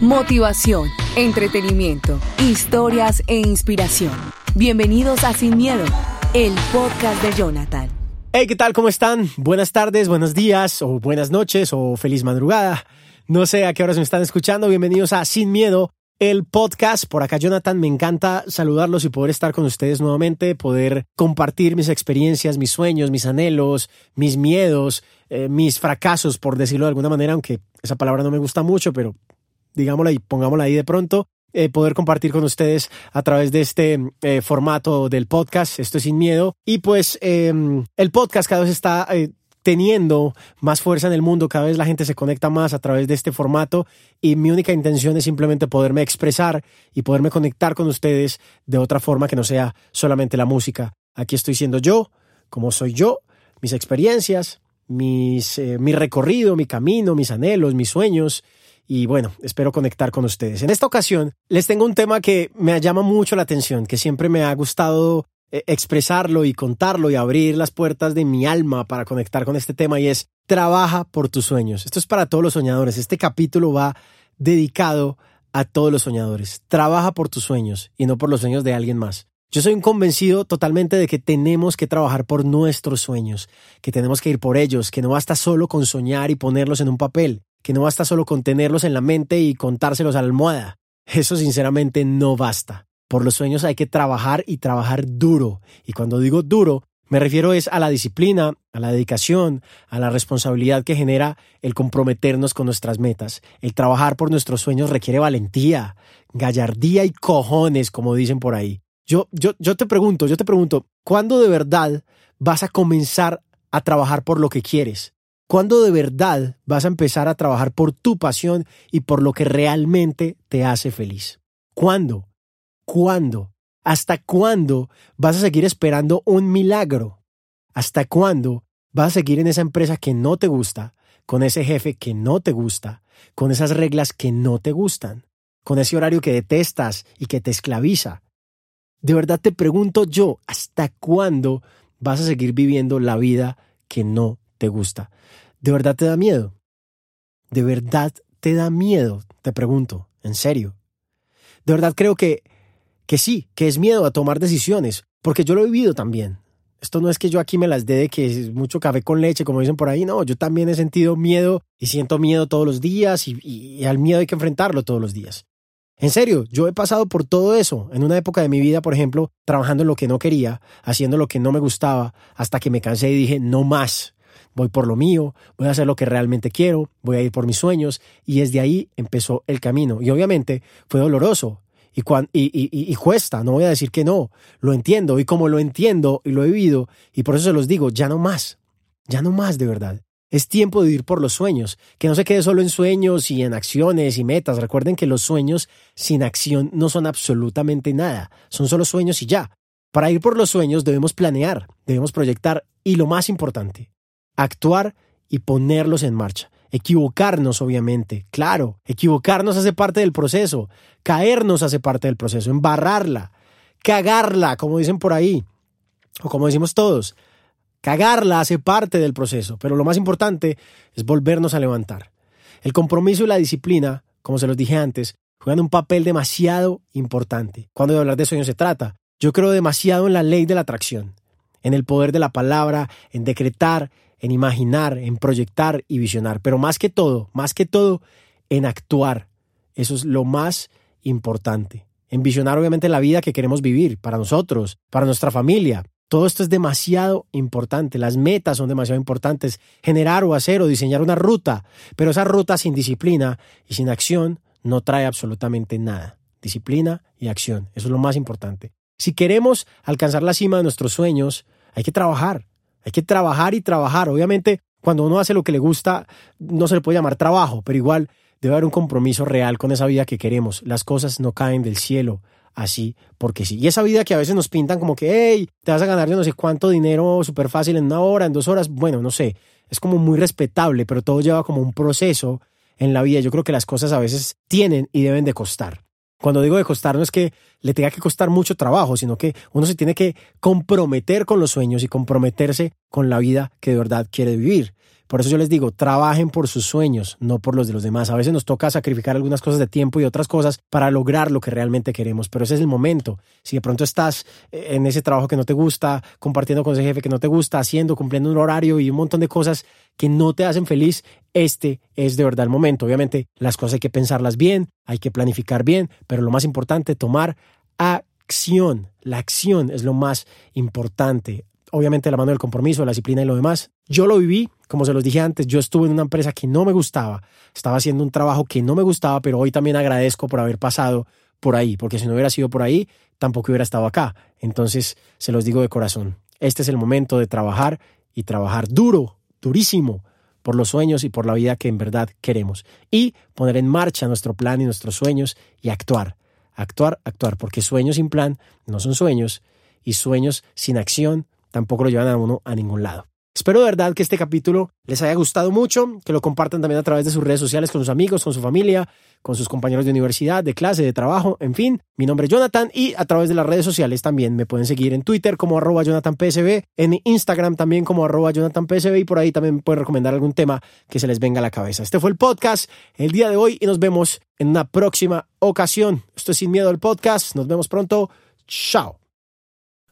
Motivación, entretenimiento, historias e inspiración. Bienvenidos a Sin Miedo, el podcast de Jonathan. Hey, ¿qué tal? ¿Cómo están? Buenas tardes, buenos días, o buenas noches, o feliz madrugada. No sé a qué horas me están escuchando. Bienvenidos a Sin Miedo, el podcast. Por acá, Jonathan, me encanta saludarlos y poder estar con ustedes nuevamente, poder compartir mis experiencias, mis sueños, mis anhelos, mis miedos, eh, mis fracasos, por decirlo de alguna manera, aunque esa palabra no me gusta mucho, pero digámosla y pongámosla ahí de pronto. Eh, poder compartir con ustedes a través de este eh, formato del podcast, esto es sin miedo. Y pues em, el podcast cada vez está teniendo más fuerza en el mundo, cada vez la gente se conecta más a través de este formato y mi única intención es simplemente poderme expresar y poderme conectar con ustedes de otra forma que no sea solamente la música. Aquí estoy siendo yo, como soy yo, mis experiencias, mis, mi recorrido, mi camino, mis anhelos, mis sueños y bueno, espero conectar con ustedes. En esta ocasión les tengo un tema que me llama mucho la atención, que siempre me ha gustado eh, expresarlo y contarlo y abrir las puertas de mi alma para conectar con este tema y es trabaja por tus sueños. Esto es para todos los soñadores. Este capítulo va dedicado a todos los soñadores. Trabaja por tus sueños y no por los sueños de alguien más. Yo soy un convencido totalmente de que tenemos que trabajar por nuestros sueños, que tenemos que ir por ellos, que no basta solo con soñar y ponerlos en un papel, que no basta solo con tenerlos en la mente y contárselos a la almohada. Eso sinceramente no basta. Por los sueños hay que trabajar y trabajar duro. Y cuando digo duro, me refiero es a la disciplina, a la dedicación, a la responsabilidad que genera el comprometernos con nuestras metas. El trabajar por nuestros sueños requiere valentía, gallardía y cojones, como dicen por ahí. Yo, yo, yo te pregunto, yo te pregunto, ¿cuándo de verdad vas a comenzar a trabajar por lo que quieres? ¿Cuándo de verdad vas a empezar a trabajar por tu pasión y por lo que realmente te hace feliz? ¿Cuándo? ¿Cuándo? ¿Hasta cuándo vas a seguir esperando un milagro? ¿Hasta cuándo vas a seguir en esa empresa que no te gusta, con ese jefe que no te gusta, con esas reglas que no te gustan, con ese horario que detestas y que te esclaviza? De verdad te pregunto yo, ¿hasta cuándo vas a seguir viviendo la vida que no te gusta? ¿De verdad te da miedo? ¿De verdad te da miedo? Te pregunto, en serio. De verdad creo que, que sí, que es miedo a tomar decisiones, porque yo lo he vivido también. Esto no es que yo aquí me las dé de que es mucho café con leche, como dicen por ahí, no, yo también he sentido miedo y siento miedo todos los días y, y al miedo hay que enfrentarlo todos los días. En serio, yo he pasado por todo eso en una época de mi vida, por ejemplo, trabajando en lo que no quería, haciendo lo que no me gustaba, hasta que me cansé y dije, no más, voy por lo mío, voy a hacer lo que realmente quiero, voy a ir por mis sueños, y desde ahí empezó el camino. Y obviamente fue doloroso y, y, y, cuesta, no voy a decir que no, lo entiendo, y como lo entiendo y lo he vivido, y por eso se los digo, ya no más, ya no más de verdad. Es tiempo de ir por los sueños, que no se quede solo en sueños y en acciones y metas. Recuerden que los sueños sin acción no son absolutamente nada, son solo sueños y ya. Para ir por los sueños debemos planear, debemos proyectar y lo más importante, actuar y ponerlos en marcha. Equivocarnos, obviamente, claro, equivocarnos hace parte del proceso, caernos hace parte del proceso, embarrarla, cagarla, como dicen por ahí, o como decimos todos, Cagarla hace parte del proceso, pero lo más importante es volvernos a levantar. El compromiso y la disciplina, como se los dije antes, juegan un papel demasiado importante. Cuando de hablar de sueños se trata, yo creo demasiado en la ley de la atracción, en el poder de la palabra, en decretar, en imaginar, en proyectar y visionar, pero más que todo, más que todo, en actuar. Eso es lo más importante. En visionar obviamente la vida que queremos vivir para nosotros, para nuestra familia, todo esto es demasiado importante, las metas son demasiado importantes, generar o hacer o diseñar una ruta, pero esa ruta sin disciplina y sin acción no trae absolutamente nada. Disciplina y acción, eso es lo más importante. Si queremos alcanzar la cima de nuestros sueños, hay que trabajar, Hay que trabajar y trabajar. Obviamente, cuando uno hace lo que le gusta, no se le puede llamar trabajo, pero igual debe haber un compromiso real con esa vida que queremos. Las cosas no caen del cielo así porque sí. Y esa vida que a veces nos pintan como que, hey, te vas a ganar yo no sé cuánto dinero súper fácil en una hora, en dos horas, bueno, no sé, es como muy respetable, pero todo lleva como un proceso en la vida. Yo creo que las cosas a veces tienen y deben de costar. Cuando digo de costar no es que le tenga que costar mucho trabajo, sino que uno se tiene que comprometer con los sueños y comprometerse con la vida que de verdad quiere vivir. Por eso yo les digo, trabajen por sus sueños, no por los de los demás. A veces nos toca sacrificar algunas cosas de tiempo y otras cosas para lograr lo que realmente queremos, pero ese es el momento. Si de pronto estás eh, en ese trabajo que no te gusta, compartiendo con ese jefe que no te gusta, haciendo, cumpliendo un horario y un montón de cosas que no te hacen feliz, este es de verdad el momento. Obviamente las cosas hay que pensarlas bien, hay que planificar bien, pero lo más importante, tomar acción. La acción es lo más importante obviamente la mano del compromiso, la disciplina y lo demás. Yo lo viví, como se los dije antes, yo estuve en una empresa que no me gustaba, estaba haciendo un trabajo que no me gustaba, pero hoy también agradezco por haber pasado por ahí, porque si no hubiera sido por ahí, tampoco hubiera estado acá. Entonces, se los digo de corazón, este es el momento de trabajar y trabajar duro, durísimo, por los sueños y por la vida que en verdad queremos. Y poner en marcha nuestro plan y nuestros sueños y actuar, actuar, actuar, porque sueños sin plan no son sueños y sueños sin acción tampoco lo llevan a uno a ningún lado. Espero de verdad que este capítulo les haya gustado mucho, que lo compartan también a través de sus redes sociales con sus amigos, con su familia, con sus compañeros de universidad, de clase, de trabajo, en fin. Mi nombre es Jonathan y a través de las redes sociales también me pueden seguir en Twitter como arroba JonathanPSB, en Instagram también como arroba JonathanPSB y por ahí también pueden recomendar algún tema que se les venga a la cabeza. Este fue el podcast el día de hoy y nos vemos en una próxima ocasión. Esto es Sin Miedo el podcast. Nos vemos pronto. Chao.